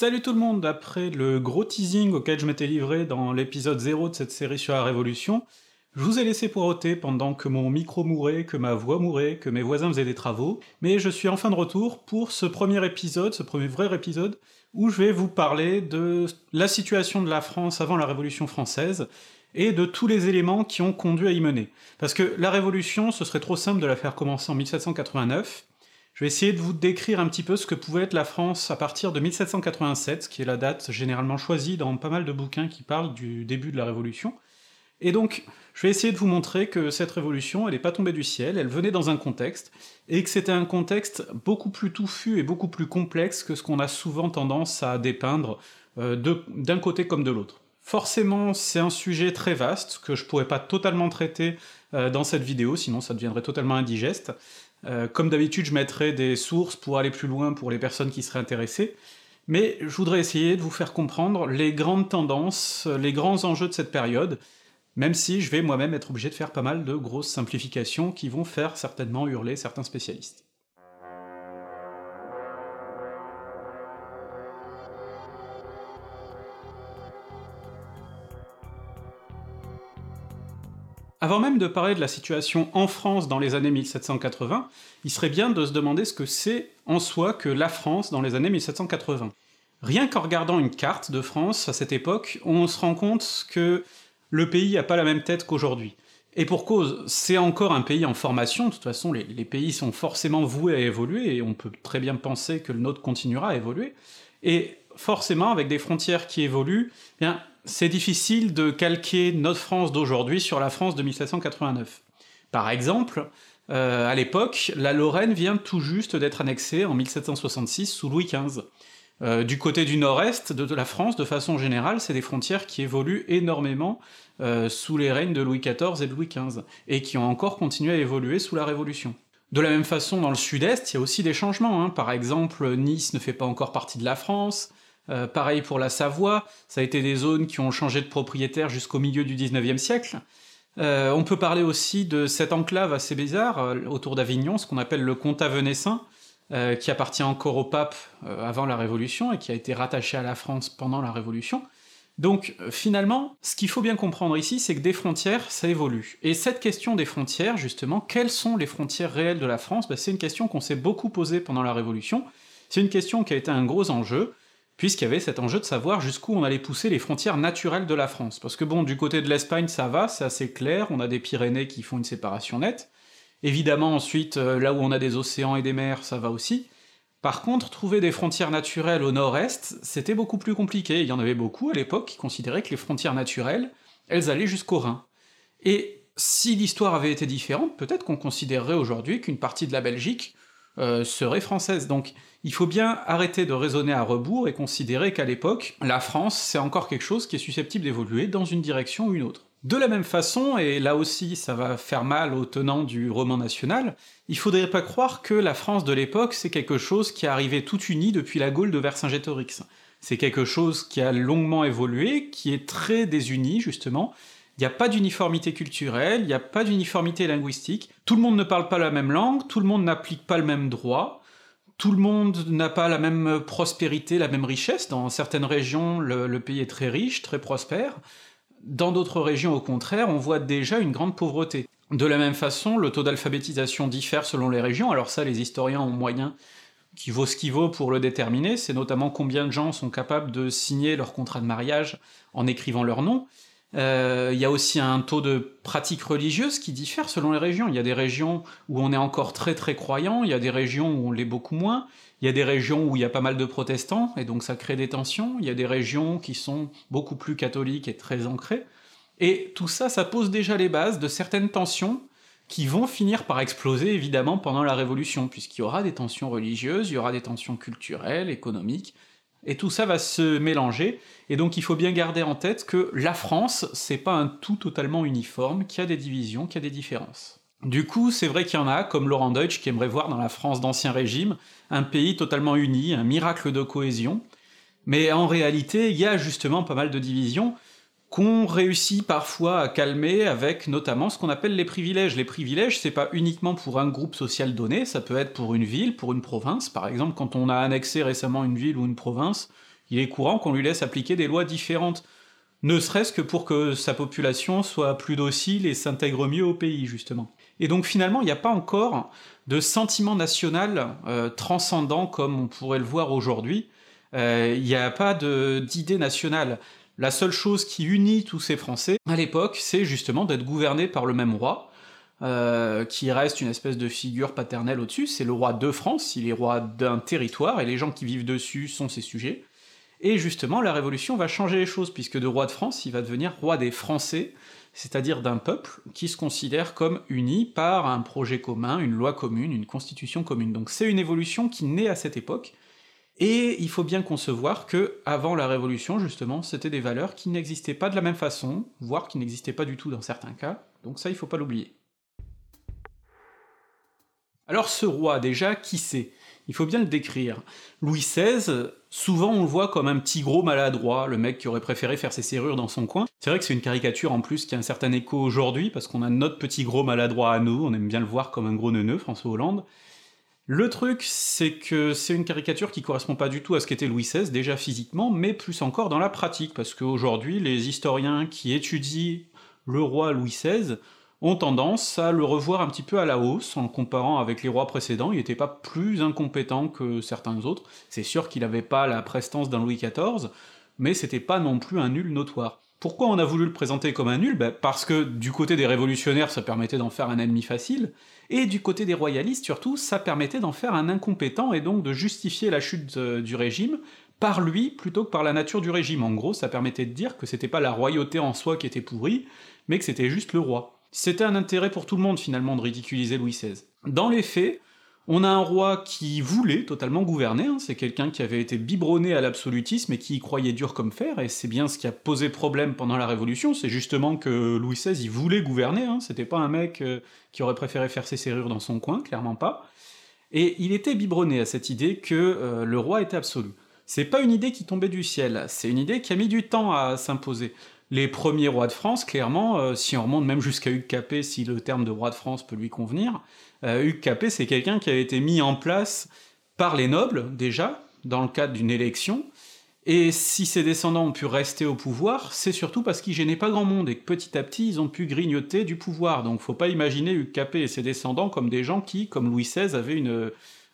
Salut tout le monde, après le gros teasing auquel je m'étais livré dans l'épisode 0 de cette série sur la Révolution, je vous ai laissé poireauter pendant que mon micro mourait, que ma voix mourait, que mes voisins faisaient des travaux, mais je suis enfin de retour pour ce premier épisode, ce premier vrai épisode, où je vais vous parler de la situation de la France avant la Révolution française, et de tous les éléments qui ont conduit à y mener. Parce que la Révolution, ce serait trop simple de la faire commencer en 1789, je vais essayer de vous décrire un petit peu ce que pouvait être la France à partir de 1787, qui est la date généralement choisie dans pas mal de bouquins qui parlent du début de la Révolution. Et donc, je vais essayer de vous montrer que cette révolution, elle n'est pas tombée du ciel, elle venait dans un contexte, et que c'était un contexte beaucoup plus touffu et beaucoup plus complexe que ce qu'on a souvent tendance à dépeindre euh, d'un côté comme de l'autre. Forcément, c'est un sujet très vaste, que je pourrais pas totalement traiter euh, dans cette vidéo, sinon ça deviendrait totalement indigeste, euh, comme d'habitude, je mettrai des sources pour aller plus loin pour les personnes qui seraient intéressées, mais je voudrais essayer de vous faire comprendre les grandes tendances, les grands enjeux de cette période, même si je vais moi-même être obligé de faire pas mal de grosses simplifications qui vont faire certainement hurler certains spécialistes. Avant même de parler de la situation en France dans les années 1780, il serait bien de se demander ce que c'est en soi que la France dans les années 1780. Rien qu'en regardant une carte de France à cette époque, on se rend compte que le pays n'a pas la même tête qu'aujourd'hui. Et pour cause, c'est encore un pays en formation, de toute façon les, les, pays sont forcément voués à évoluer, et on peut très bien penser que le nôtre continuera à évoluer, et forcément avec des frontières qui évoluent, eh bien c'est difficile de calquer notre France d'aujourd'hui sur la France de 1789. Par exemple, euh, à l'époque, la Lorraine vient tout juste d'être annexée en 1766 sous Louis XV. Euh, du côté du nord-est de, la France, de façon générale, c'est des frontières qui évoluent énormément euh, sous les règnes de Louis XIV et de Louis XV, et qui ont encore continué à évoluer sous la Révolution. De la même façon, dans le sud-est, il y a aussi des changements. Hein. Par exemple, Nice ne fait pas encore partie de la France, euh, pareil pour la Savoie, ça a été des zones qui ont changé de propriétaire jusqu'au milieu du 19e siècle. Euh, on peut parler aussi de cette enclave assez bizarre euh, autour d'Avignon, ce qu'on appelle le comtat venessin, qui appartient encore au pape avant la Révolution et qui a été rattaché à la France pendant la Révolution. Donc finalement, ce qu'il faut bien comprendre ici, c'est que des frontières, ça évolue. Et cette question des frontières, justement, quelles sont les frontières réelles de la France? Ben, C'est une question qu'on s'est beaucoup posée pendant la Révolution, c'est une question qui a été un gros enjeu, puisqu'il y avait cet enjeu de savoir jusqu'où on allait pousser les frontières naturelles de la France. Parce que bon, du côté de l'Espagne, ça va, c'est assez clair, on a des Pyrénées qui font une séparation nette. Évidemment, ensuite, euh, là où on a des océans et des mers, ça va aussi. Par contre, trouver des frontières naturelles au nord-est, c'était beaucoup plus compliqué. Il y en avait beaucoup à l'époque qui considéraient que les frontières naturelles, elles allaient jusqu'au Rhin. Et si l'histoire avait été différente, peut-être qu'on considérerait aujourd'hui qu'une partie de la Belgique euh, serait française. Donc il faut bien arrêter de raisonner à rebours et considérer qu'à l'époque, la France, c'est encore quelque chose qui est susceptible d'évoluer dans une direction ou une autre. De la même façon, et là aussi ça va faire mal aux tenants du roman national, il faudrait pas croire que la France de l'époque c'est quelque chose qui est arrivé tout uni depuis la Gaule de Vercingétorix. C'est quelque chose qui a longuement évolué, qui est très désuni justement, il n'y a pas d'uniformité culturelle, il n'y a pas d'uniformité linguistique, tout le monde ne parle pas la même langue, tout le monde n'applique pas le même droit, tout le monde n'a pas la même prospérité, la même richesse. Dans certaines régions, le, pays est très riche, très prospère. Dans d'autres régions, au contraire, on voit déjà une grande pauvreté. De la même façon, le taux d'alphabétisation diffère selon les régions, alors ça, les historiens ont moyen qui vaut ce qui vaut pour le déterminer, c'est notamment combien de gens sont capables de signer leur contrat de mariage en écrivant leur nom, euh, il y a aussi un taux de pratique religieuse qui diffère selon les régions. Il y a des régions où on est encore très très croyant, il y a des régions où on l'est beaucoup moins, il y a des régions où il y a pas mal de protestants, et donc ça crée des tensions, il y a des régions qui sont beaucoup plus catholiques et très ancrées, et tout ça, ça pose déjà les bases de certaines tensions qui vont finir par exploser évidemment pendant la Révolution, puisqu'il y aura des tensions religieuses, il y aura des tensions culturelles, économiques, et tout ça va se mélanger, et donc il faut bien garder en tête que la France, c'est pas un tout totalement uniforme, qu'il y a des divisions, qu'il y a des différences. Du coup, c'est vrai qu'il y en a, comme Laurent Deutsch, qui aimerait voir dans la France d'Ancien Régime un pays totalement uni, un miracle de cohésion, mais en réalité, il y a justement pas mal de divisions, qu'on réussit parfois à calmer avec notamment ce qu'on appelle les privilèges. Les privilèges, c'est pas uniquement pour un groupe social donné, ça peut être pour une ville, pour une province. Par exemple, quand on a annexé récemment une ville ou une province, il est courant qu'on lui laisse appliquer des lois différentes, ne serait-ce que pour que sa population soit plus docile et s'intègre mieux au pays, justement. Et donc finalement, il n'y a pas encore de sentiment national euh, transcendant comme on pourrait le voir aujourd'hui. Euh, il n'y a pas d'idée nationale. La seule chose qui unit tous ces Français à l'époque, c'est justement d'être gouvernés par le même roi, euh, qui reste une espèce de figure paternelle au-dessus, c'est le roi de France, il est roi d'un territoire, et les gens qui vivent dessus sont ses sujets. Et justement, la Révolution va changer les choses, puisque de roi de France, il va devenir roi des Français, c'est-à-dire d'un peuple qui se considère comme uni par un projet commun, une loi commune, une constitution commune. Donc c'est une évolution qui naît à cette époque, et il faut bien concevoir que, avant la Révolution, justement, c'était des valeurs qui n'existaient pas de la même façon, voire qui n'existaient pas du tout dans certains cas, donc ça il faut pas l'oublier. Alors ce roi, déjà, qui c'est? Il faut bien le décrire. Louis XVI, souvent on le voit comme un petit gros maladroit, le mec qui aurait préféré faire ses serrures dans son coin. C'est vrai que c'est une caricature en plus qui a un certain écho aujourd'hui, parce qu'on a notre petit gros maladroit à nous, on aime bien le voir comme un gros neuneu, François Hollande. Le truc, c'est que c'est une caricature qui correspond pas du tout à ce qu'était Louis XVI, déjà physiquement, mais plus encore dans la pratique, parce qu'aujourd'hui, les historiens qui étudient le roi Louis XVI ont tendance à le revoir un petit peu à la hausse, en le comparant avec les rois précédents, il n'était pas plus incompétent que certains autres, c'est sûr qu'il n'avait pas la prestance d'un Louis XIV, mais c'était pas non plus un nul notoire. Pourquoi on a voulu le présenter comme un nul? Ben Parce que du côté des révolutionnaires, ça permettait d'en faire un ennemi facile, et du côté des royalistes surtout, ça permettait d'en faire un incompétent et donc de justifier la chute euh, du régime par lui plutôt que par la nature du régime. En gros, ça permettait de dire que c'était pas la royauté en soi qui était pourrie, mais que c'était juste le roi. C'était un intérêt pour tout le monde finalement de ridiculiser Louis XVI. Dans les faits, on a un roi qui voulait totalement gouverner, hein. c'est quelqu'un qui avait été biberonné à l'absolutisme et qui y croyait dur comme fer, et c'est bien ce qui a posé problème pendant la Révolution, c'est justement que Louis XVI voulait gouverner, hein. c'était pas un mec euh, qui aurait préféré faire ses serrures dans son coin, clairement pas, et il était biberonné à cette idée que euh, le roi était absolu. C'est pas une idée qui tombait du ciel, c'est une idée qui a mis du temps à s'imposer les premiers rois de France, clairement, euh, si on remonte même jusqu'à Hugues Capet, si le terme de roi de France peut lui convenir, euh, Hugues Capet, c'est quelqu'un qui a été mis en place par les nobles, déjà, dans le cadre d'une élection, et si ses descendants ont pu rester au pouvoir, c'est surtout parce qu'ils gênaient pas grand monde, et que petit à petit, ils ont pu grignoter du pouvoir, donc faut pas imaginer Hugues Capet et ses descendants comme des gens qui, comme Louis XVI, avaient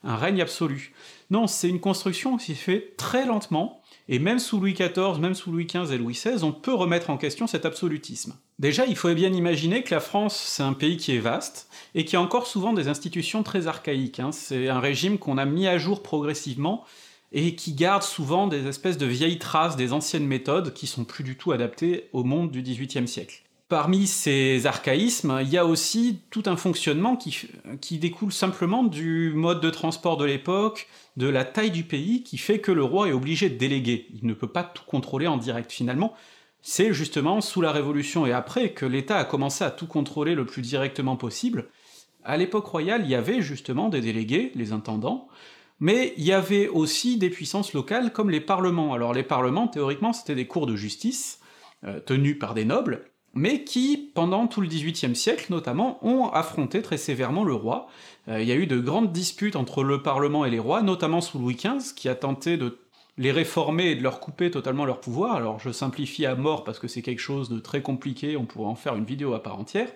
un règne absolu. Non, c'est une construction qui se fait très lentement, et même sous Louis XIV, même sous Louis XV et Louis XVI, on peut remettre en question cet absolutisme. Déjà, il faut bien imaginer que la France, c'est un pays qui est vaste, et qui a encore souvent des institutions très archaïques. Hein. C'est un régime qu'on a mis à jour progressivement, et qui garde souvent des espèces de vieilles traces des anciennes méthodes qui sont plus du tout adaptées au monde du XVIIIe siècle. Parmi ces archaïsmes, il y a aussi tout un fonctionnement qui, découle simplement du mode de transport de l'époque, de la taille du pays, qui fait que le roi est obligé de déléguer. Il ne peut pas tout contrôler en direct finalement. C'est justement sous la Révolution et après que l'État a commencé à tout contrôler le plus directement possible. À l'époque royale, il y avait justement des délégués, les intendants, mais il y avait aussi des puissances locales comme les parlements. Alors les parlements, théoriquement, c'était des cours de justice, euh, tenus par des nobles, mais qui, pendant tout le XVIIIe siècle notamment, ont affronté très sévèrement le roi. Euh, il y a eu de grandes disputes entre le Parlement et les rois, notamment sous Louis XV, qui a tenté de les réformer et de leur couper totalement leur pouvoir. Alors je simplifie à mort parce que c'est quelque chose de très compliqué, on pourrait en faire une vidéo à part entière.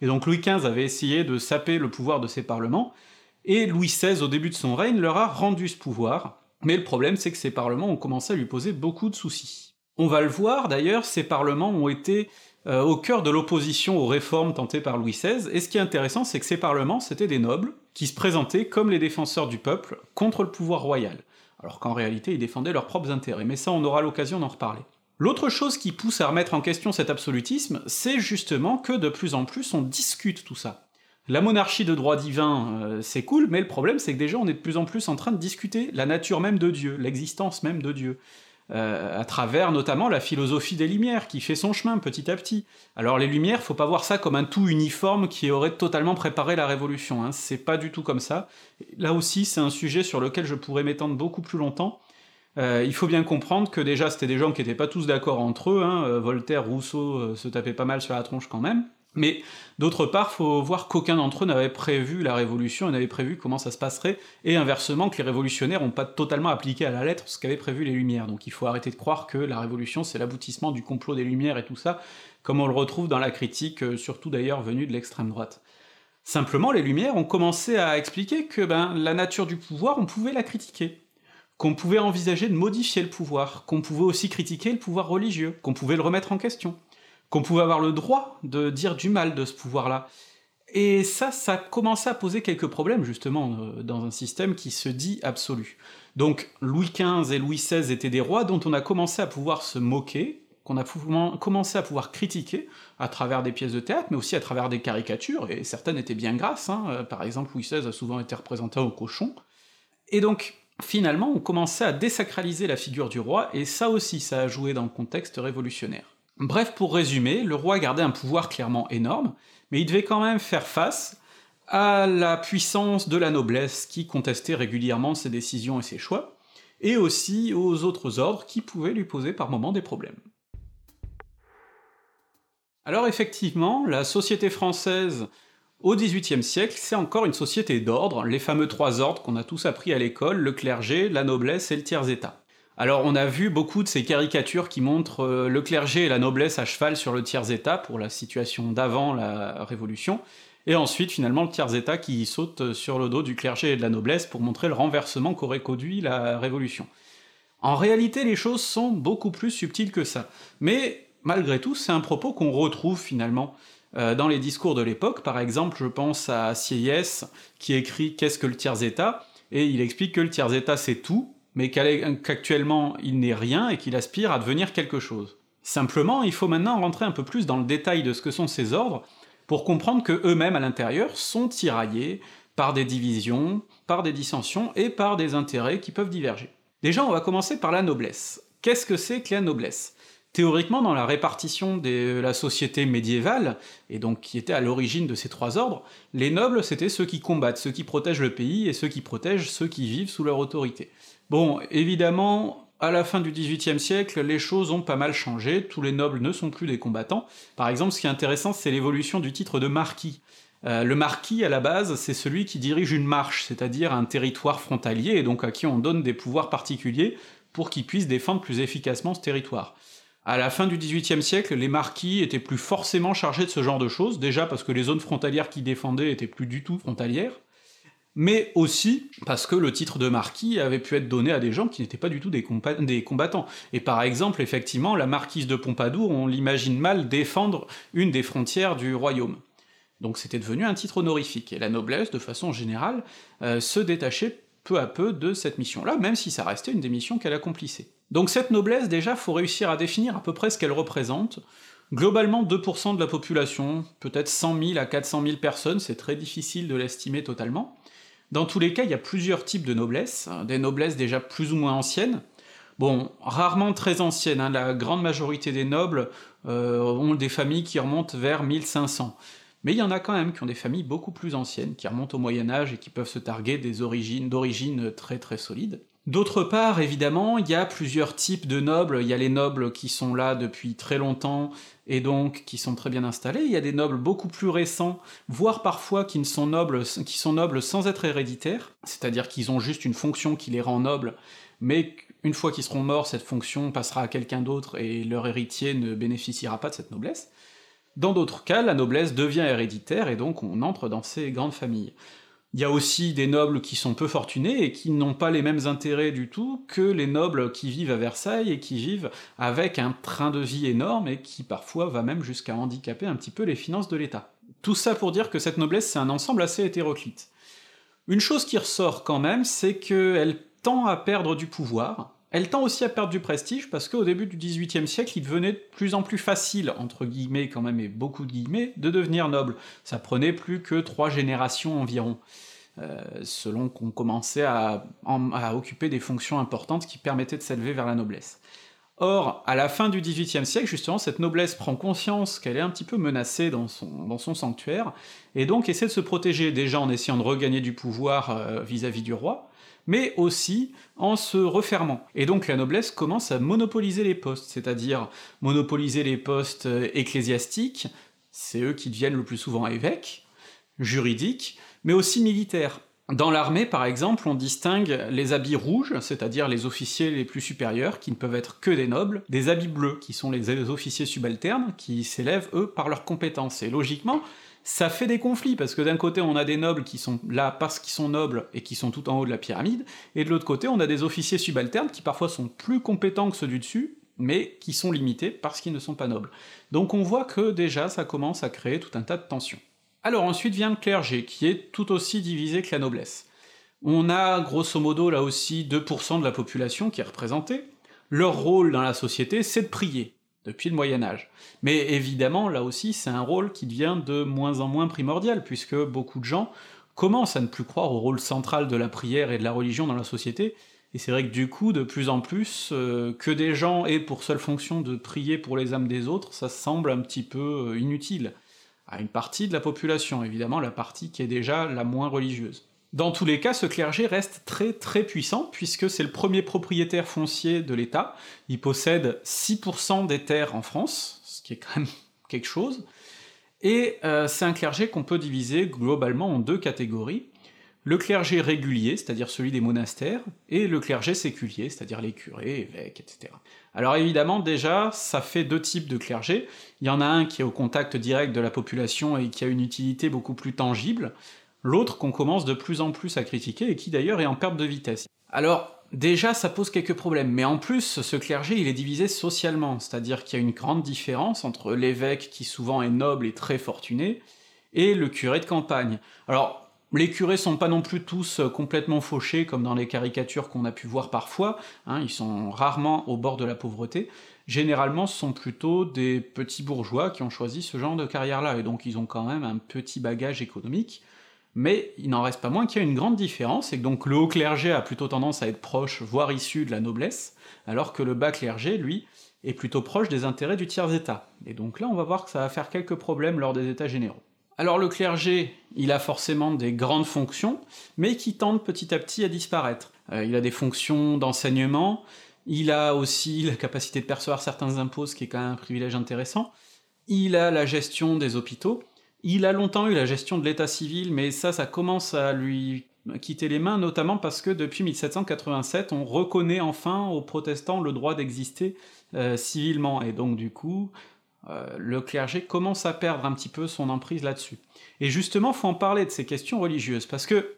Et donc Louis XV avait essayé de saper le pouvoir de ces parlements, et Louis XVI, au début de son règne, leur a rendu ce pouvoir, mais le problème c'est que ces parlements ont commencé à lui poser beaucoup de soucis. On va le voir d'ailleurs, ces parlements ont été euh, au cœur de l'opposition aux réformes tentées par Louis XVI, et ce qui est intéressant, c'est que ces parlements, c'était des nobles, qui se présentaient comme les défenseurs du peuple contre le pouvoir royal, alors qu'en réalité ils défendaient leurs propres intérêts, mais ça on aura l'occasion d'en reparler. L'autre chose qui pousse à remettre en question cet absolutisme, c'est justement que de plus en plus on discute tout ça. La monarchie de droit divin, euh, c'est cool, mais le problème c'est que déjà on est de plus en plus en train de discuter la nature même de Dieu, l'existence même de Dieu. Euh, à travers notamment la philosophie des Lumières, qui fait son chemin petit à petit. Alors les Lumières, faut pas voir ça comme un tout uniforme qui aurait totalement préparé la Révolution, hein. c'est pas du tout comme ça. Là aussi, c'est un sujet sur lequel je pourrais m'étendre beaucoup plus longtemps. Euh, il faut bien comprendre que déjà c'était des gens qui étaient pas tous d'accord entre eux, hein. euh, Voltaire, Rousseau se tapaient pas mal sur la tronche quand même, Mais d'autre part, faut voir qu'aucun d'entre eux n'avait prévu la révolution et n'avait prévu comment ça se passerait, et inversement que les révolutionnaires n'ont pas totalement appliqué à la lettre ce qu'avaient prévu les Lumières. Donc il faut arrêter de croire que la révolution c'est l'aboutissement du complot des Lumières et tout ça, comme on le retrouve dans la critique, euh, surtout d'ailleurs venue de l'extrême droite. Simplement, les Lumières ont commencé à expliquer que ben, la nature du pouvoir, on pouvait la critiquer, qu'on pouvait envisager de modifier le pouvoir, qu'on pouvait aussi critiquer le pouvoir religieux, qu'on pouvait le remettre en question qu'on pouvait avoir le droit de dire du mal de ce pouvoir-là. Et ça, ça commençait à poser quelques problèmes, justement, euh, dans un système qui se dit absolu. Donc Louis XV et Louis XVI étaient des rois dont on a commencé à pouvoir se moquer, qu'on a commencé à pouvoir critiquer à travers des pièces de théâtre, mais aussi à travers des caricatures, et certaines étaient bien grasses, hein. Euh, par exemple Louis XVI a souvent été représenté au cochon. Et donc, finalement, on commençait à désacraliser la figure du roi, et ça aussi, ça a joué dans le contexte révolutionnaire. Bref, pour résumer, le roi gardait un pouvoir clairement énorme, mais il devait quand même faire face à la puissance de la noblesse qui contestait régulièrement ses décisions et ses choix, et aussi aux autres ordres qui pouvaient lui poser par moments des problèmes. Alors effectivement, la société française au XVIIIe siècle, c'est encore une société d'ordre, les fameux trois ordres qu'on a tous appris à l'école, le clergé, la noblesse et le tiers-état. Alors on a vu beaucoup de ces caricatures qui montrent euh, le clergé et la noblesse à cheval sur le tiers-état pour la situation d'avant la Révolution, et ensuite finalement le tiers-état qui saute sur le dos du clergé et de la noblesse pour montrer le renversement qu'aurait conduit la Révolution. En réalité les choses sont beaucoup plus subtiles que ça, mais malgré tout c'est un propos qu'on retrouve finalement euh, dans les discours de l'époque, par exemple je pense à Sieyès qui écrit Qu'est-ce que le tiers-état? Et il explique que le tiers-état c'est tout, mais qu'actuellement il n'est rien et qu'il aspire à devenir quelque chose. Simplement, il faut maintenant rentrer un peu plus dans le détail de ce que sont ces ordres, pour comprendre que eux-mêmes à l'intérieur sont tiraillés par des divisions, par des dissensions et par des intérêts qui peuvent diverger. Déjà, on va commencer par la noblesse. Qu'est-ce que c'est que la noblesse? Théoriquement, dans la répartition de la société médiévale, et donc qui était à l'origine de ces trois ordres, les nobles c'était ceux qui combattent, ceux qui protègent le pays, et ceux qui protègent ceux qui vivent sous leur autorité. Bon, évidemment, à la fin du XVIIIe siècle, les choses ont pas mal changé, tous les nobles ne sont plus des combattants. Par exemple, ce qui est intéressant, c'est l'évolution du titre de marquis. Euh, le marquis, à la base, c'est celui qui dirige une marche, c'est-à-dire un territoire frontalier, et donc à qui on donne des pouvoirs particuliers pour qu'il puisse défendre plus efficacement ce territoire. À la fin du XVIIIe siècle, les marquis étaient plus forcément chargés de ce genre de choses, déjà parce que les zones frontalières qu'ils défendaient étaient plus du tout frontalières, mais aussi parce que le titre de marquis avait pu être donné à des gens qui n'étaient pas du tout des, combattants. Et par exemple, effectivement, la marquise de Pompadour, on l'imagine mal défendre une des frontières du royaume. Donc c'était devenu un titre honorifique, et la noblesse, de façon générale, euh, se détachait peu à peu de cette mission-là, même si ça restait une des missions qu'elle accomplissait. Donc cette noblesse, déjà, faut réussir à définir à peu près ce qu'elle représente. Globalement, 2% de la population, peut-être 100 000 à 400 000 personnes, c'est très difficile de l'estimer totalement. Dans tous les cas, il y a plusieurs types de noblesse, hein, des noblesses déjà plus ou moins anciennes, bon, rarement très anciennes, hein, la grande majorité des nobles euh, ont des familles qui remontent vers 1500, mais il y en a quand même qui ont des familles beaucoup plus anciennes, qui remontent au Moyen-Âge et qui peuvent se targuer des origines d'origine très très solides. D'autre part, évidemment, il y a plusieurs types de nobles, il y a les nobles qui sont là depuis très longtemps et donc qui sont très bien installés, il y a des nobles beaucoup plus récents, voire parfois qui, ne sont, nobles, qui sont nobles sans être héréditaires, c'est-à-dire qu'ils ont juste une fonction qui les rend nobles, mais une fois qu'ils seront morts, cette fonction passera à quelqu'un d'autre et leur héritier ne bénéficiera pas de cette noblesse. Dans d'autres cas, la noblesse devient héréditaire et donc on entre dans ces grandes familles. Il y a aussi des nobles qui sont peu fortunés et qui n'ont pas les mêmes intérêts du tout que les nobles qui vivent à Versailles et qui vivent avec un train de vie énorme et qui parfois va même jusqu'à handicaper un petit peu les finances de l'État. Tout ça pour dire que cette noblesse c'est un ensemble assez hétéroclite. Une chose qui ressort quand même, c'est qu'elle tend à perdre du pouvoir, elle tend aussi à perdre du prestige parce qu'au début du XVIIIe siècle, il devenait de plus en plus facile, entre guillemets quand même et beaucoup de guillemets, de devenir noble. Ça prenait plus que trois générations environ, euh, selon qu'on commençait à, occuper des fonctions importantes qui permettaient de s'élever vers la noblesse. Or, à la fin du XVIIIe siècle, justement, cette noblesse prend conscience qu'elle est un petit peu menacée dans son, sanctuaire, et donc essaie de se protéger, déjà en essayant de regagner du pouvoir vis à -vis du roi, mais aussi en se refermant. Et donc la noblesse commence à monopoliser les postes, c'est-à-dire monopoliser les postes euh, ecclésiastiques, c'est eux qui deviennent le plus souvent évêques, juridiques, mais aussi militaires. Dans l'armée, par exemple, on distingue les habits rouges, c'est-à-dire les officiers les plus supérieurs, qui ne peuvent être que des nobles, des habits bleus, qui sont les officiers subalternes, qui s'élèvent, eux, par leurs compétences. Et logiquement, ça fait des conflits, parce que d'un côté on a des nobles qui sont là parce qu'ils sont nobles et qui sont tout en haut de la pyramide, et de l'autre côté on a des officiers subalternes qui parfois sont plus compétents que ceux du dessus, mais qui sont limités parce qu'ils ne sont pas nobles. Donc on voit que déjà ça commence à créer tout un tas de tensions. Alors ensuite vient le clergé, qui est tout aussi divisé que la noblesse. On a grosso modo là aussi 2% de la population qui est représentée. Leur rôle dans la société, c'est de prier, depuis le Moyen Âge. Mais évidemment, là aussi, c'est un rôle qui devient de moins en moins primordial, puisque beaucoup de gens commencent à ne plus croire au rôle central de la prière et de la religion dans la société, et c'est vrai que du coup, de plus en plus, euh, que des gens aient pour seule fonction de prier pour les âmes des autres, ça semble un petit peu euh, inutile à une partie de la population, évidemment la partie qui est déjà la moins religieuse. Dans tous les cas, ce clergé reste très très puissant, puisque c'est le premier propriétaire foncier de l'État, il possède 6% des terres en France, ce qui est quand même quelque chose, et euh, c'est un clergé qu'on peut diviser globalement en deux catégories, le clergé régulier, c'est-à-dire celui des monastères, et le clergé séculier, c'est-à-dire les curés, évêques, etc. Alors évidemment, déjà, ça fait deux types de clergé. Il y en a un qui est au contact direct de la population et qui a une utilité beaucoup plus tangible, l'autre qu'on commence de plus en plus à critiquer et qui d'ailleurs est en perte de vitesse. Alors, déjà, ça pose quelques problèmes, mais en plus, ce clergé, il est divisé socialement, c'est-à-dire qu'il y a une grande différence entre l'évêque, qui souvent est noble et très fortuné, et le curé de campagne. Alors, les curés sont pas non plus tous euh, complètement fauchés comme dans les caricatures qu'on a pu voir parfois, hein, ils sont rarement au bord de la pauvreté, généralement ce sont plutôt des petits bourgeois qui ont choisi ce genre de carrière-là, et donc ils ont quand même un petit bagage économique, mais il n'en reste pas moins qu'il y a une grande différence, et que donc le haut clergé a plutôt tendance à être proche, voire issu de la noblesse, alors que le bas clergé, lui, est plutôt proche des intérêts du tiers-état. Et donc là on va voir que ça va faire quelques problèmes lors des états généraux. Alors le clergé, il a forcément des grandes fonctions, mais qui tendent petit à petit à disparaître. Euh, il a des fonctions d'enseignement, il a aussi la capacité de percevoir certains impôts, ce qui est quand même un privilège intéressant, il a la gestion des hôpitaux, il a longtemps eu la gestion de l'état civil, mais ça, ça commence à lui quitter les mains, notamment parce que depuis 1787, on reconnaît enfin aux protestants le droit d'exister euh, civilement, et donc du coup, euh, le clergé commence à perdre un petit peu son emprise là-dessus. Et justement, faut en parler de ces questions religieuses, parce que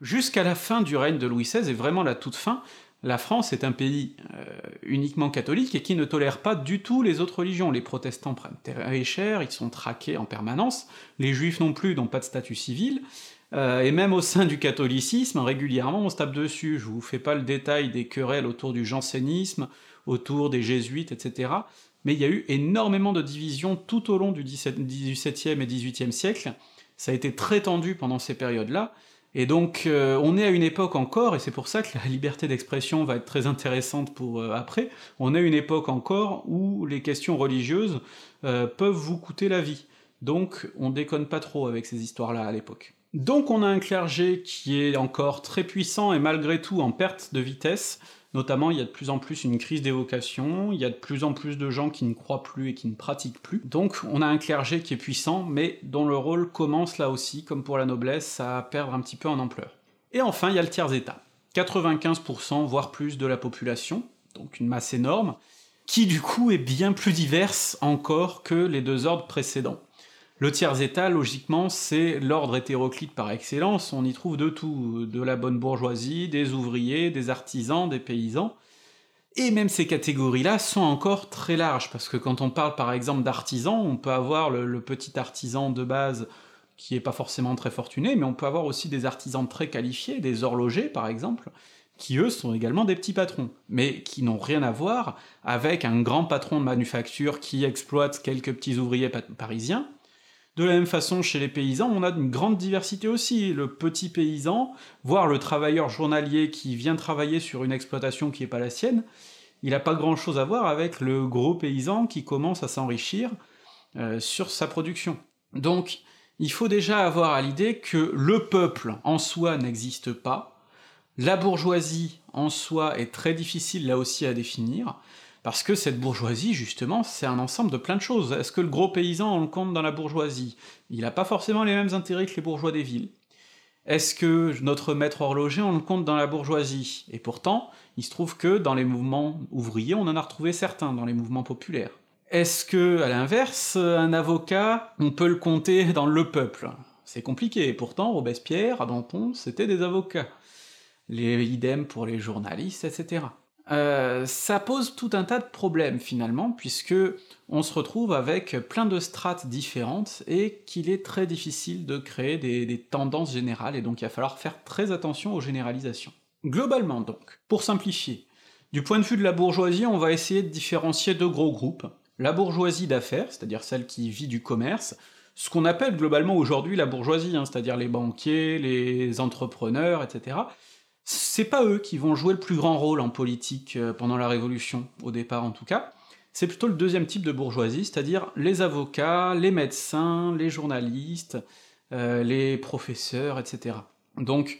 jusqu'à la fin du règne de Louis XVI, et vraiment la toute fin, la France est un pays euh, uniquement catholique et qui ne tolère pas du tout les autres religions. Les protestants prennent très cher, ils sont traqués en permanence, les juifs non plus n'ont pas de statut civil, euh, et même au sein du catholicisme, régulièrement on se tape dessus. Je vous fais pas le détail des querelles autour du jansénisme, autour des jésuites, etc mais il y a eu énormément de divisions tout au long du XVIIe et XVIIIe siècle, ça a été très tendu pendant ces périodes-là, et donc euh, on est à une époque encore, et c'est pour ça que la liberté d'expression va être très intéressante pour euh, après, on est à une époque encore où les questions religieuses euh, peuvent vous coûter la vie, donc on déconne pas trop avec ces histoires-là à l'époque. Donc on a un clergé qui est encore très puissant et malgré tout en perte de vitesse, Notamment, il y a de plus en plus une crise d'évocation, il y a de plus en plus de gens qui ne croient plus et qui ne pratiquent plus. Donc on a un clergé qui est puissant, mais dont le rôle commence là aussi, comme pour la noblesse, à perdre un petit peu en ampleur. Et enfin, il y a le tiers-état. 95% voire plus de la population, donc une masse énorme, qui du coup est bien plus diverse encore que les deux ordres précédents. Le tiers-état, logiquement, c'est l'ordre hétéroclite par excellence, on y trouve de tout, de la bonne bourgeoisie, des ouvriers, des artisans, des paysans, et même ces catégories-là sont encore très larges, parce que quand on parle par exemple d'artisans, on peut avoir le, petit artisan de base qui est pas forcément très fortuné, mais on peut avoir aussi des artisans très qualifiés, des horlogers par exemple, qui eux sont également des petits patrons, mais qui n'ont rien à voir avec un grand patron de manufacture qui exploite quelques petits ouvriers parisiens, de la même façon, chez les paysans, on a une grande diversité aussi. Le petit paysan, voire le travailleur journalier qui vient travailler sur une exploitation qui n'est pas la sienne, il n'a pas grand chose à voir avec le gros paysan qui commence à s'enrichir euh, sur sa production. Donc, il faut déjà avoir à l'idée que le peuple en soi n'existe pas, la bourgeoisie en soi est très difficile là aussi à définir, Parce que cette bourgeoisie, justement, c'est un ensemble de plein de choses. Est-ce que le gros paysan, on le compte dans la bourgeoisie? Il n'a pas forcément les mêmes intérêts que les bourgeois des villes. Est-ce que notre maître horloger, on le compte dans la bourgeoisie? Et pourtant, il se trouve que dans les mouvements ouvriers, on en a retrouvé certains, dans les mouvements populaires. Est-ce que, à l'inverse, un avocat, on peut le compter dans le peuple? C'est compliqué, pourtant Robespierre, Danton, c'était des avocats. Les idem pour les journalistes, etc. Euh, ça pose tout un tas de problèmes finalement, puisque on se retrouve avec plein de strates différentes et qu'il est très difficile de créer des, tendances générales, et donc il va falloir faire très attention aux généralisations. Globalement donc, pour simplifier, du point de vue de la bourgeoisie, on va essayer de différencier deux gros groupes. La bourgeoisie d'affaires, c'est-à-dire celle qui vit du commerce, ce qu'on appelle globalement aujourd'hui la bourgeoisie, hein, c'est-à-dire les banquiers, les entrepreneurs, etc., c'est pas eux qui vont jouer le plus grand rôle en politique euh, pendant la Révolution, au départ en tout cas, c'est plutôt le deuxième type de bourgeoisie, c'est-à-dire les avocats, les médecins, les journalistes, euh, les professeurs, etc. Donc,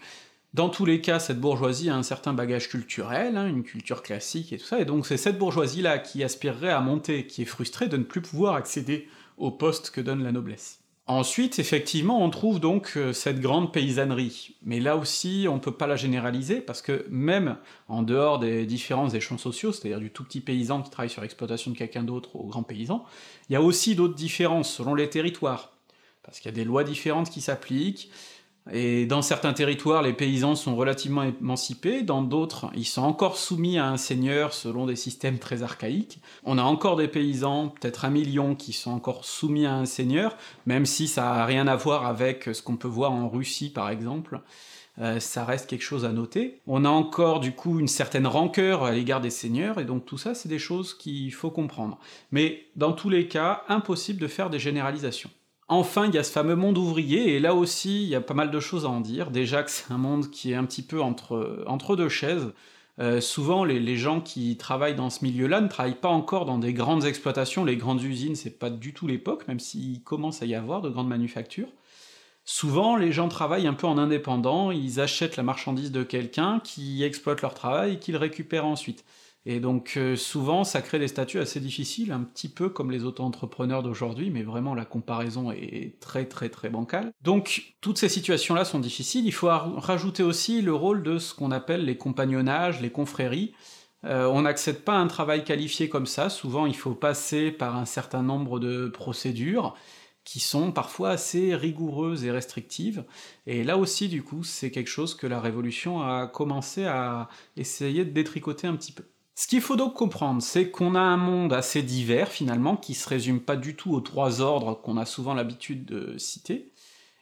dans tous les cas, cette bourgeoisie a un certain bagage culturel, hein, une culture classique et tout ça, et donc c'est cette bourgeoisie-là qui aspirerait à monter, qui est frustrée de ne plus pouvoir accéder au poste que donne la noblesse. Ensuite, effectivement, on trouve donc euh, cette grande paysannerie, mais là aussi, on peut pas la généraliser, parce que même en dehors des différents échelons sociaux, c'est-à-dire du tout petit paysan qui travaille sur l'exploitation de quelqu'un d'autre au grand paysan, il y a aussi d'autres différences selon les territoires, parce qu'il y a des lois différentes qui s'appliquent, et dans certains territoires, les paysans sont relativement émancipés, dans d'autres, ils sont encore soumis à un seigneur selon des systèmes très archaïques. On a encore des paysans, peut-être un million, qui sont encore soumis à un seigneur, même si ça a rien à voir avec ce qu'on peut voir en Russie, par exemple. Euh, ça reste quelque chose à noter. On a encore du coup une certaine rancœur à l'égard des seigneurs, et donc tout ça c'est des choses qu'il faut comprendre. Mais dans tous les cas, impossible de faire des généralisations. Enfin, il y a ce fameux monde ouvrier, et là aussi, il y a pas mal de choses à en dire. Déjà que c'est un monde qui est un petit peu entre, deux chaises. Euh, souvent, les, les, gens qui travaillent dans ce milieu-là ne travaillent pas encore dans des grandes exploitations, les grandes usines, c'est pas du tout l'époque, même s'il commence à y avoir de grandes manufactures. Souvent, les gens travaillent un peu en indépendant, ils achètent la marchandise de quelqu'un qui exploite leur travail et qui le récupère ensuite. Et donc euh, souvent, ça crée des statuts assez difficiles, un petit peu comme les auto-entrepreneurs d'aujourd'hui, mais vraiment la comparaison est très très très bancale. Donc toutes ces situations-là sont difficiles, il faut rajouter aussi le rôle de ce qu'on appelle les compagnonnages, les confréries. Euh, on n'accède pas à un travail qualifié comme ça, souvent il faut passer par un certain nombre de procédures, qui sont parfois assez rigoureuses et restrictives. Et là aussi, du coup, c'est quelque chose que la Révolution a commencé à essayer de détricoter un petit peu. Ce qu'il faut donc comprendre, c'est qu'on a un monde assez divers finalement, qui se résume pas du tout aux trois ordres qu'on a souvent l'habitude de citer,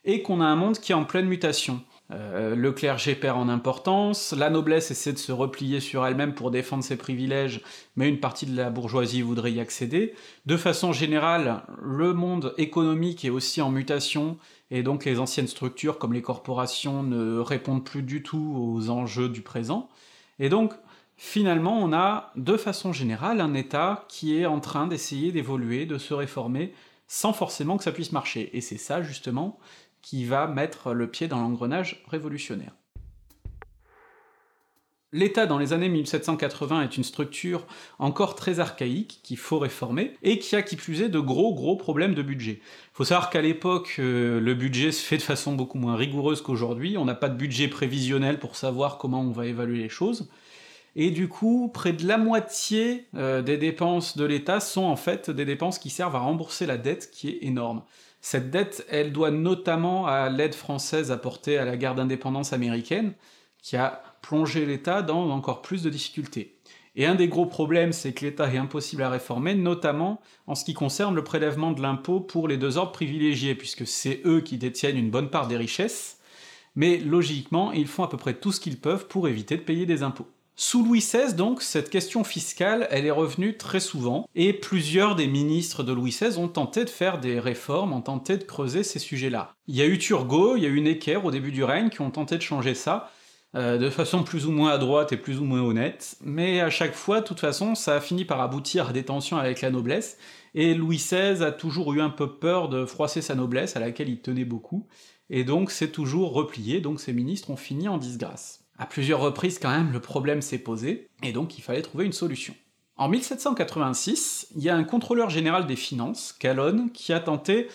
et qu'on a un monde qui est en pleine mutation. Euh, le clergé perd en importance, la noblesse essaie de se replier sur elle-même pour défendre ses privilèges, mais une partie de la bourgeoisie voudrait y accéder. De façon générale, le monde économique est aussi en mutation, et donc les anciennes structures comme les corporations ne répondent plus du tout aux enjeux du présent. Et donc, finalement, on a, de façon générale, un État qui est en train d'essayer d'évoluer, de se réformer, sans forcément que ça puisse marcher. Et c'est ça, justement, qui va mettre le pied dans l'engrenage révolutionnaire. L'État dans les années 1780 est une structure encore très archaïque, qu'il faut réformer, et qui a qui plus est de gros gros problèmes de budget. Faut savoir qu'à l'époque, euh, le budget se fait de façon beaucoup moins rigoureuse qu'aujourd'hui, on n'a pas de budget prévisionnel pour savoir comment on va évaluer les choses, et du coup, près de la moitié euh, des dépenses de l'État sont en fait des dépenses qui servent à rembourser la dette qui est énorme. Cette dette, elle doit notamment à l'aide française apportée à la guerre d'indépendance américaine, qui a plongé l'État dans encore plus de difficultés. Et un des gros problèmes, c'est que l'État est impossible à réformer, notamment en ce qui concerne le prélèvement de l'impôt pour les deux ordres privilégiés, puisque c'est eux qui détiennent une bonne part des richesses, mais logiquement, ils font à peu près tout ce qu'ils peuvent pour éviter de payer des impôts. Sous Louis XVI, donc, cette question fiscale, elle est revenue très souvent, et plusieurs des ministres de Louis XVI ont tenté de faire des réformes, ont tenté de creuser ces sujets-là. Il y a eu Turgot, il y a eu Necker au début du règne qui ont tenté de changer ça, euh, de façon plus ou moins à droite et plus ou moins honnête, mais à chaque fois, de toute façon, ça a fini par aboutir à des tensions avec la noblesse, et Louis XVI a toujours eu un peu peur de froisser sa noblesse, à laquelle il tenait beaucoup, et donc c'est toujours replié, donc ces ministres ont fini en disgrâce. À plusieurs reprises quand même, le problème s'est posé, et donc il fallait trouver une solution. En 1786, il y a un contrôleur général des finances, Calonne, qui a tenté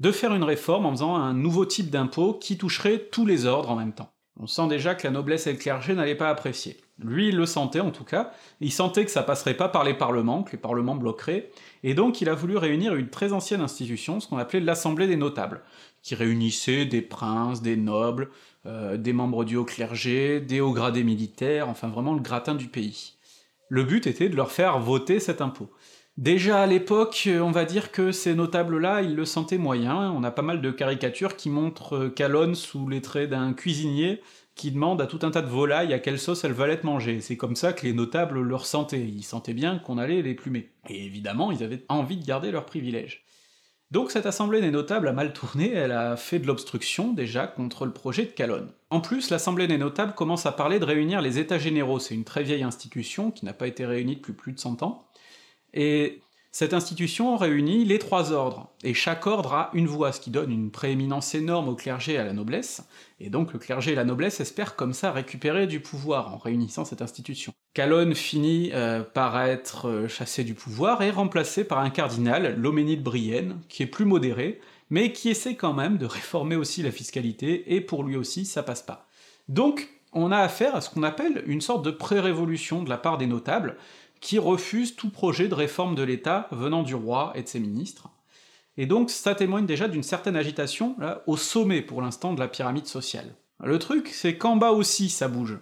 de faire une réforme en faisant un nouveau type d'impôt qui toucherait tous les ordres en même temps. On sent déjà que la noblesse et le clergé n'allaient pas apprécier. Lui, il le sentait en tout cas, il sentait que ça passerait pas par les parlements, que les parlements bloqueraient, et donc il a voulu réunir une très ancienne institution, ce qu'on appelait l'Assemblée des notables, qui réunissait des princes, des nobles, euh, des membres du haut clergé, des hauts gradés militaires, enfin vraiment le gratin du pays. Le but était de leur faire voter cet impôt. Déjà à l'époque, on va dire que ces notables-là, ils le sentaient moyen, on a pas mal de caricatures qui montrent Calonne sous les traits d'un cuisinier qui demande à tout un tas de volailles à quelle sauce elles veulent être mangées. C'est comme ça que les notables le ressentaient, ils sentaient bien qu'on allait les plumer. Et évidemment, ils avaient envie de garder leurs privilèges. Donc cette assemblée des notables a mal tourné, elle a fait de l'obstruction déjà contre le projet de Calonne. En plus, l'assemblée des notables commence à parler de réunir les états généraux, c'est une très vieille institution qui n'a pas été réunie depuis plus de 100 ans, et cette institution réunit les trois ordres, et chaque ordre a une voix, ce qui donne une prééminence énorme au clergé et à la noblesse, et donc le clergé et la noblesse espèrent comme ça récupérer du pouvoir en réunissant cette institution. Calonne finit euh, par être euh, chassé du pouvoir et remplacé par un cardinal, l'Homénide Brienne, qui est plus modéré, mais qui essaie quand même de réformer aussi la fiscalité, et pour lui aussi ça passe pas. Donc on a affaire à ce qu'on appelle une sorte de pré-révolution de la part des notables, qui refusent tout projet de réforme de l'État venant du roi et de ses ministres. Et donc ça témoigne déjà d'une certaine agitation, au sommet pour l'instant de la pyramide sociale. Le truc, c'est qu'en bas aussi ça bouge.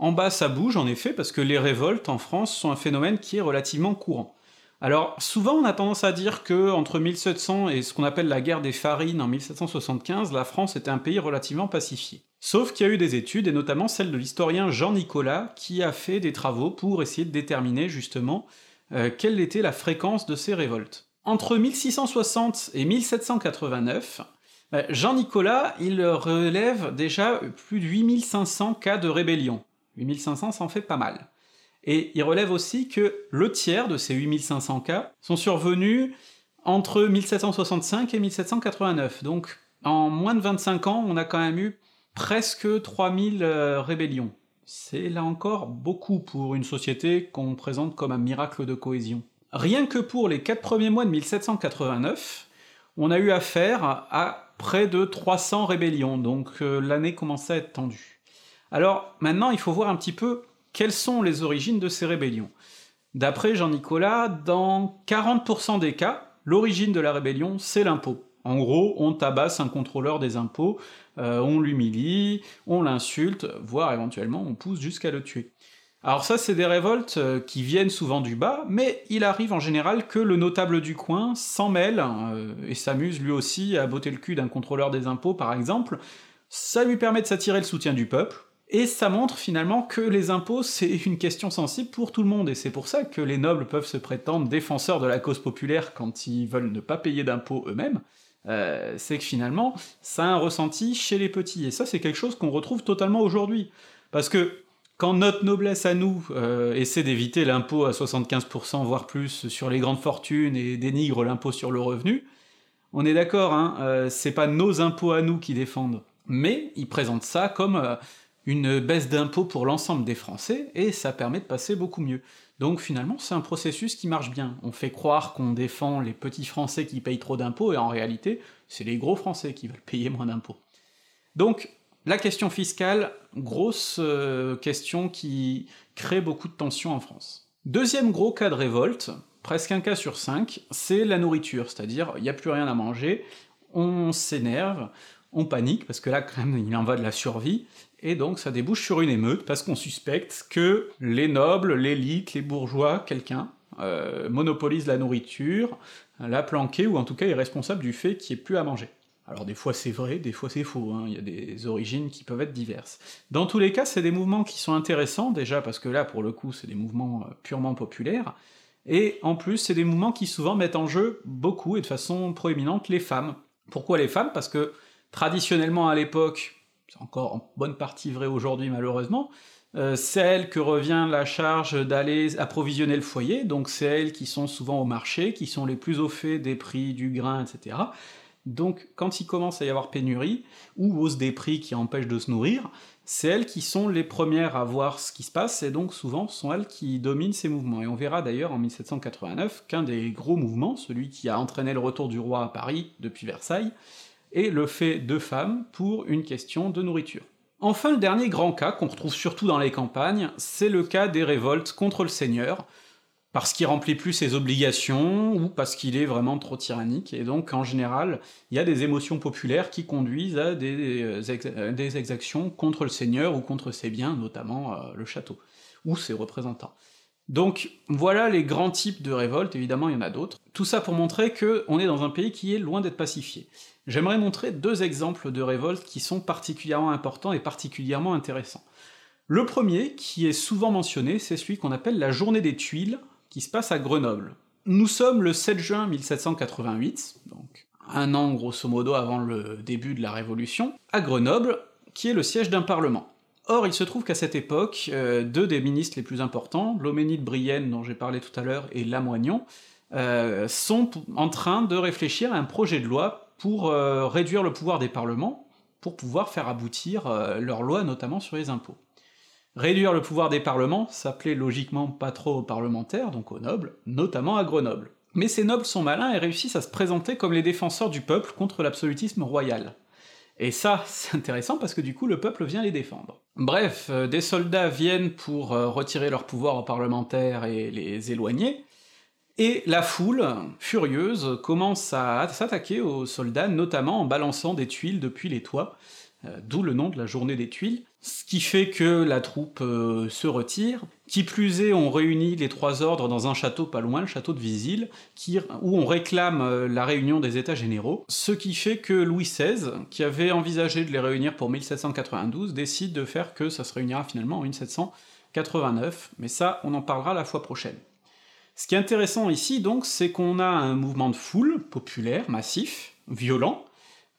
En bas ça bouge en effet, parce que les révoltes en France sont un phénomène qui est relativement courant. Alors, souvent on a tendance à dire que entre 1700 et ce qu'on appelle la guerre des farines en 1775, la France était un pays relativement pacifié. Sauf qu'il y a eu des études, et notamment celle de l'historien Jean Nicolas, qui a fait des travaux pour essayer de déterminer justement euh, quelle était la fréquence de ces révoltes. Entre 1660 et 1789, euh, Jean Nicolas, il relève déjà plus de 8500 cas de rébellion. 8500, ça en fait pas mal. Et il relève aussi que le tiers de ces 8500 cas sont survenus entre 1765 et 1789. Donc en moins de 25 ans, on a quand même eu presque 3000 euh, rébellions. C'est là encore beaucoup pour une société qu'on présente comme un miracle de cohésion. Rien que pour les 4 premiers mois de 1789, on a eu affaire à près de 300 rébellions, donc euh, l'année commençait à être tendue. Alors maintenant, il faut voir un petit peu quelles sont les origines de ces rébellions D'après Jean-Nicolas, dans 40% des cas, l'origine de la rébellion, c'est l'impôt. En gros, on tabasse un contrôleur des impôts, euh, on l'humilie, on l'insulte, voire éventuellement on pousse jusqu'à le tuer. Alors ça, c'est des révoltes euh, qui viennent souvent du bas, mais il arrive en général que le notable du coin s'en mêle, euh, et s'amuse lui aussi à botter le cul d'un contrôleur des impôts par exemple, ça lui permet de s'attirer le soutien du peuple, et ça montre finalement que les impôts, c'est une question sensible pour tout le monde, et c'est pour ça que les nobles peuvent se prétendre défenseurs de la cause populaire quand ils veulent ne pas payer d'impôts eux-mêmes, euh, c'est que finalement, ça a un ressenti chez les petits, et ça c'est quelque chose qu'on retrouve totalement aujourd'hui. Parce que quand notre noblesse à nous euh, essaie d'éviter l'impôt à 75% voire plus sur les grandes fortunes et dénigre l'impôt sur le revenu, on est d'accord, hein, euh, c'est pas nos impôts à nous qui défendent, mais ils présentent ça comme une baisse d'impôts pour l'ensemble des Français, et ça permet de passer beaucoup mieux. Donc finalement, c'est un processus qui marche bien. On fait croire qu'on défend les petits Français qui payent trop d'impôts, et en réalité, c'est les gros Français qui veulent payer moins d'impôts. Donc, la question fiscale, grosse euh, question qui crée beaucoup de tensions en France. Deuxième gros cas de révolte, presque un cas sur cinq, c'est la nourriture, c'est-à-dire il n'y a plus rien à manger, on s'énerve, on panique, parce que là, quand même, il en va de la survie, et donc ça débouche sur une émeute, parce qu'on suspecte que les nobles, l'élite, les bourgeois, quelqu'un, euh, monopolise la nourriture, l'a planquée, ou en tout cas est responsable du fait qu'il n'y ait plus à manger. Alors des fois c'est vrai, des fois c'est faux, hein. il y a des origines qui peuvent être diverses. Dans tous les cas, c'est des mouvements qui sont intéressants, déjà parce que là, pour le coup, c'est des mouvements euh, purement populaires, et en plus, c'est des mouvements qui souvent mettent en jeu beaucoup, et de façon proéminente, les femmes. Pourquoi les femmes? Parce que, traditionnellement à l'époque, c'est encore en bonne partie vrai aujourd'hui malheureusement, euh, c'est elles que revient la charge d'aller approvisionner le foyer, donc c'est elles qui sont souvent au marché, qui sont les plus au fait des prix du grain, etc. Donc quand il commence à y avoir pénurie, ou hausse des prix qui empêchent de se nourrir, c'est elles qui sont les premières à voir ce qui se passe, et donc souvent sont elles qui dominent ces mouvements. Et on verra d'ailleurs en 1789 qu'un des gros mouvements, celui qui a entraîné le retour du roi à Paris depuis Versailles, est le fait de femmes pour une question de nourriture. Enfin, le dernier grand cas, qu'on retrouve surtout dans les campagnes, c'est le cas des révoltes contre le seigneur, parce qu'il remplit plus ses obligations, ou parce qu'il est vraiment trop tyrannique, et donc en général, il y a des émotions populaires qui conduisent à des, euh, des exactions contre le seigneur ou contre ses biens, notamment euh, le château, ou ses représentants. Donc voilà les grands types de révoltes, évidemment il y en a d'autres. Tout ça pour montrer que on est dans un pays qui est loin d'être pacifié. J'aimerais montrer deux exemples de révoltes qui sont particulièrement importants et particulièrement intéressants. Le premier, qui est souvent mentionné, c'est celui qu'on appelle la journée des tuiles, qui se passe à Grenoble. Nous sommes le 7 juin 1788, donc un an grosso modo avant le début de la Révolution, à Grenoble, qui est le siège d'un parlement. Or, il se trouve qu'à cette époque, euh, deux des ministres les plus importants, l'Homénide Brienne dont j'ai parlé tout à l'heure et Lamoignon, euh, sont en train de réfléchir à un projet de loi pour euh, réduire le pouvoir des parlements, pour pouvoir faire aboutir leurs lois, notamment sur les impôts. Réduire le pouvoir des parlements s'appelait logiquement pas trop aux parlementaires, donc aux nobles, notamment à Grenoble. Mais ces nobles sont malins et réussissent à se présenter comme les défenseurs du peuple contre l'absolutisme royal. Et ça, c'est intéressant parce que du coup le peuple vient les défendre. Bref, euh, des soldats viennent pour euh, retirer leur pouvoir aux parlementaires et les éloigner, et la foule, furieuse, commence à s'attaquer aux soldats, notamment en balançant des tuiles depuis les toits, euh, d'où le nom de la journée des tuiles, ce qui fait que la troupe euh, se retire. Qui plus est, on réunit les trois ordres dans un château pas loin, le château de Visil, où on réclame euh, la réunion des états généraux, ce qui fait que Louis XVI, qui avait envisagé de les réunir pour 1792, décide de faire que ça se réunira finalement en 1789, mais ça, on en parlera la fois prochaine. Ce qui est intéressant ici, donc, c'est qu'on a un mouvement de foule populaire, massif, violent,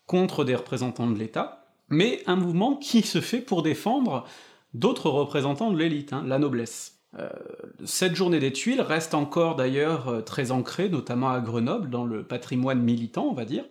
contre des représentants de l'État, mais un mouvement qui se fait pour défendre d'autres représentants de l'élite, hein, la noblesse. Euh, cette journée des tuiles reste encore d'ailleurs euh, très ancrée, notamment à Grenoble, dans le patrimoine militant, on va dire.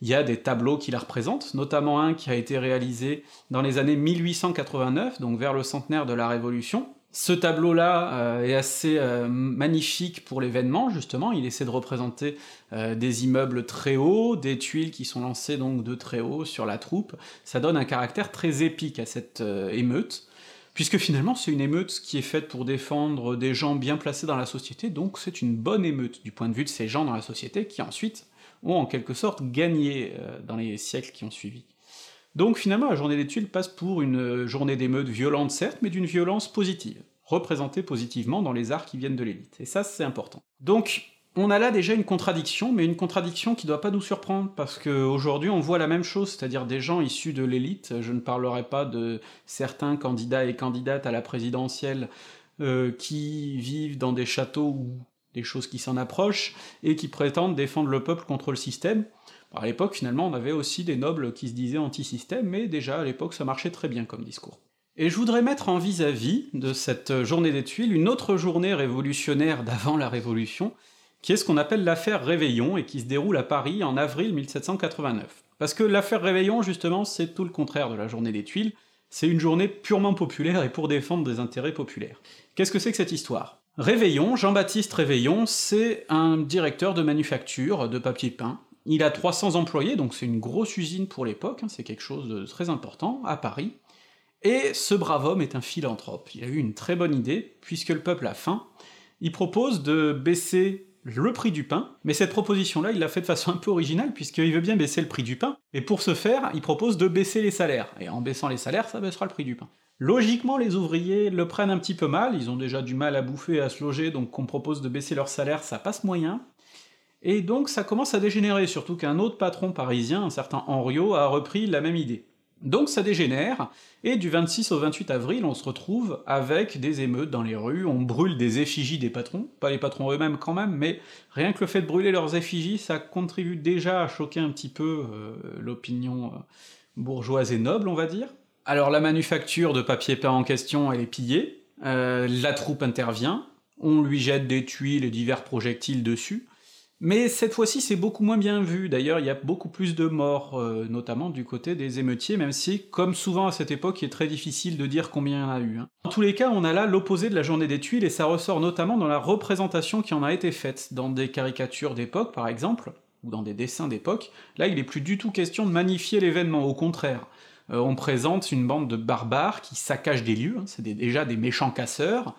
Il y a des tableaux qui la représentent, notamment un qui a été réalisé dans les années 1889, donc vers le centenaire de la Révolution, ce tableau-là euh, est assez euh, magnifique pour l'événement, justement, il essaie de représenter euh, des immeubles très hauts, des tuiles qui sont lancées donc de très haut sur la troupe, ça donne un caractère très épique à cette émeute, puisque finalement c'est une émeute qui est faite pour défendre des gens bien placés dans la société, donc c'est une bonne émeute du point de vue de ces gens dans la société qui ensuite ont en quelque sorte gagné dans les siècles qui ont suivi. Donc finalement, la journée des tuiles passe pour une journée d'émeute violente certes, mais d'une violence positive, représentée positivement dans les arts qui viennent de l'élite, et ça c'est important. Donc on a là déjà une contradiction, mais une contradiction qui doit pas nous surprendre, parce qu'aujourd'hui on voit la même chose, c'est-à-dire des gens issus de l'élite, je ne parlerai pas de certains candidats et candidates à la présidentielle euh, qui vivent dans des châteaux ou des choses qui s'en approchent, et qui prétendent défendre le peuple contre le système, à l'époque, finalement, on avait aussi des nobles qui se disaient anti-système, mais déjà, à l'époque, ça marchait très bien comme discours. Et je voudrais mettre en vis-à-vis de cette journée des tuiles une autre journée révolutionnaire d'avant la Révolution, qui est ce qu'on appelle l'affaire Réveillon, et qui se déroule à Paris en avril 1789. Parce que l'affaire Réveillon, justement, c'est tout le contraire de la journée des tuiles, c'est une journée purement populaire et pour défendre des intérêts populaires. Qu'est-ce que c'est que cette histoire? Réveillon, Jean-Baptiste Réveillon, c'est un directeur de manufacture de papier peint, il a 300 employés, donc c'est une grosse usine pour l'époque, hein, c'est quelque chose de très important, à Paris. Et ce brave homme est un philanthrope. Il a eu une très bonne idée, puisque le peuple a faim. Il propose de baisser le prix du pain, mais cette proposition-là, il l'a fait de façon un peu originale, puisqu'il veut bien baisser le prix du pain, et pour ce faire, il propose de baisser les salaires, et en baissant les salaires, ça baissera le prix du pain. Logiquement, les ouvriers le prennent un petit peu mal, ils ont déjà du mal à bouffer, à se loger, donc qu'on propose de baisser leur salaire, ça passe moyen, et donc ça commence à dégénérer, surtout qu'un autre patron parisien, un certain Henriot, a repris la même idée. Donc ça dégénère, et du 26 au 28 avril, on se retrouve avec des émeutes dans les rues, on brûle des effigies des patrons, pas les patrons eux-mêmes quand même, mais rien que le fait de brûler leurs effigies, ça contribue déjà à choquer un petit peu euh, l'opinion euh, bourgeoise et noble, on va dire. Alors la manufacture de papier peint en question, elle est pillée, euh, la troupe intervient, on lui jette des tuiles et divers projectiles dessus, Mais cette fois-ci, c'est beaucoup moins bien vu. D'ailleurs, il y a beaucoup plus de morts, euh, notamment du côté des émeutiers, même si, comme souvent à cette époque, il est très difficile de dire combien il y en a eu. Hein. En tous les cas, on a là l'opposé de la journée des tuiles, et ça ressort notamment dans la représentation qui en a été faite, dans des caricatures d'époque, par exemple, ou dans des dessins d'époque. Là, il est plus du tout question de magnifier l'événement, au contraire. Euh, on présente une bande de barbares qui saccagent des lieux, hein. c'est déjà des méchants casseurs,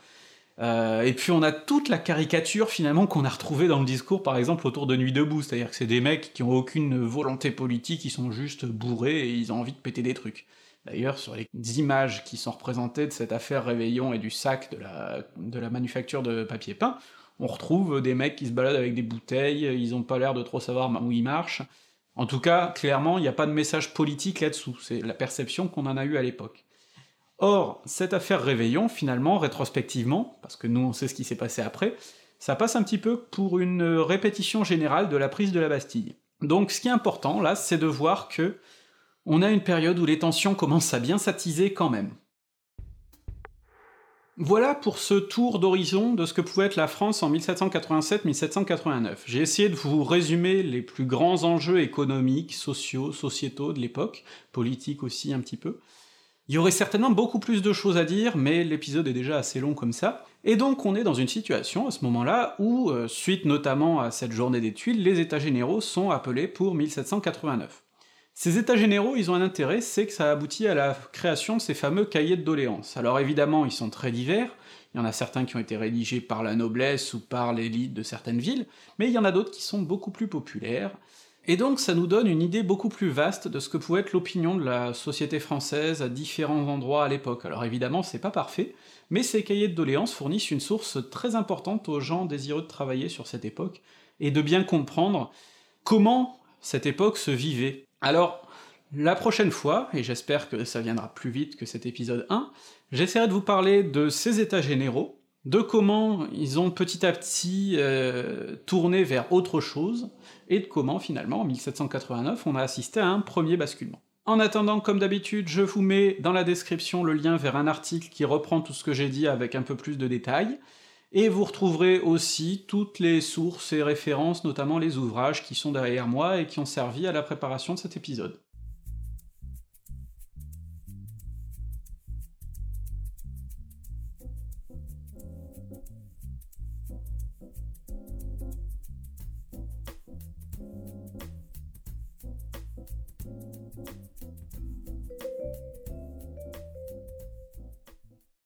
euh, et puis on a toute la caricature finalement qu'on a retrouvée dans le discours par exemple autour de Nuit debout, c'est-à-dire que c'est des mecs qui ont aucune volonté politique, ils sont juste bourrés et ils ont envie de péter des trucs. D'ailleurs, sur les images qui sont représentées de cette affaire Réveillon et du sac de la, manufacture de papier peint, on retrouve des mecs qui se baladent avec des bouteilles, ils ont pas l'air de trop savoir où ils marchent. En tout cas, clairement, il n'y a pas de message politique là-dessous, c'est la perception qu'on en a eue à l'époque. Or, cette affaire Réveillon, finalement, rétrospectivement, parce que nous on sait ce qui s'est passé après, ça passe un petit peu pour une répétition générale de la prise de la Bastille. Donc ce qui est important, là, c'est de voir que on a une période où les tensions commencent à bien s'attiser quand même. Voilà pour ce tour d'horizon de ce que pouvait être la France en 1787-1789. J'ai essayé de vous résumer les plus grands enjeux économiques, sociaux, sociétaux de l'époque, politiques aussi un petit peu, il y aurait certainement beaucoup plus de choses à dire, mais l'épisode est déjà assez long comme ça, et donc on est dans une situation à ce moment-là où, euh, suite notamment à cette journée des tuiles, les états généraux sont appelés pour 1789. Ces états généraux, ils ont un intérêt, c'est que ça aboutit à la création de ces fameux cahiers de doléances. Alors évidemment, ils sont très divers, il y en a certains qui ont été rédigés par la noblesse ou par l'élite de certaines villes, mais il y en a d'autres qui sont beaucoup plus populaires, et donc ça nous donne une idée beaucoup plus vaste de ce que pouvait être l'opinion de la société française à différents endroits à l'époque. Alors évidemment, c'est pas parfait, mais ces cahiers de doléances fournissent une source très importante aux gens désireux de travailler sur cette époque, et de bien comprendre comment cette époque se vivait. Alors, la prochaine fois, et j'espère que ça viendra plus vite que cet épisode 1, j'essaierai de vous parler de ces états généraux, de comment ils ont petit à petit euh, tourné vers autre chose, et de comment finalement, en 1789, on a assisté à un premier basculement. En attendant, comme d'habitude, je vous mets dans la description le lien vers un article qui reprend tout ce que j'ai dit avec un peu plus de détails, et vous retrouverez aussi toutes les sources et références, notamment les ouvrages qui sont derrière moi et qui ont servi à la préparation de cet épisode.